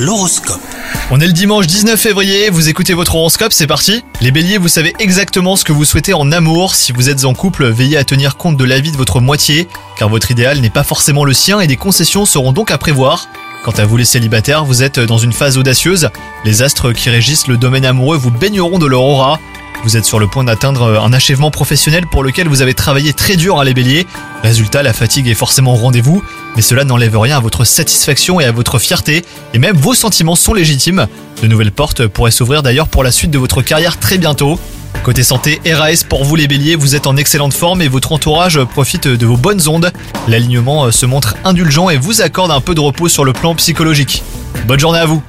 L'horoscope. On est le dimanche 19 février, vous écoutez votre horoscope, c'est parti Les béliers, vous savez exactement ce que vous souhaitez en amour. Si vous êtes en couple, veillez à tenir compte de l'avis de votre moitié, car votre idéal n'est pas forcément le sien et des concessions seront donc à prévoir. Quant à vous les célibataires, vous êtes dans une phase audacieuse. Les astres qui régissent le domaine amoureux vous baigneront de leur aura. Vous êtes sur le point d'atteindre un achèvement professionnel pour lequel vous avez travaillé très dur à les béliers. Résultat, la fatigue est forcément au rendez-vous, mais cela n'enlève rien à votre satisfaction et à votre fierté, et même vos sentiments sont légitimes. De nouvelles portes pourraient s'ouvrir d'ailleurs pour la suite de votre carrière très bientôt. Côté santé, RAS pour vous les béliers, vous êtes en excellente forme et votre entourage profite de vos bonnes ondes. L'alignement se montre indulgent et vous accorde un peu de repos sur le plan psychologique. Bonne journée à vous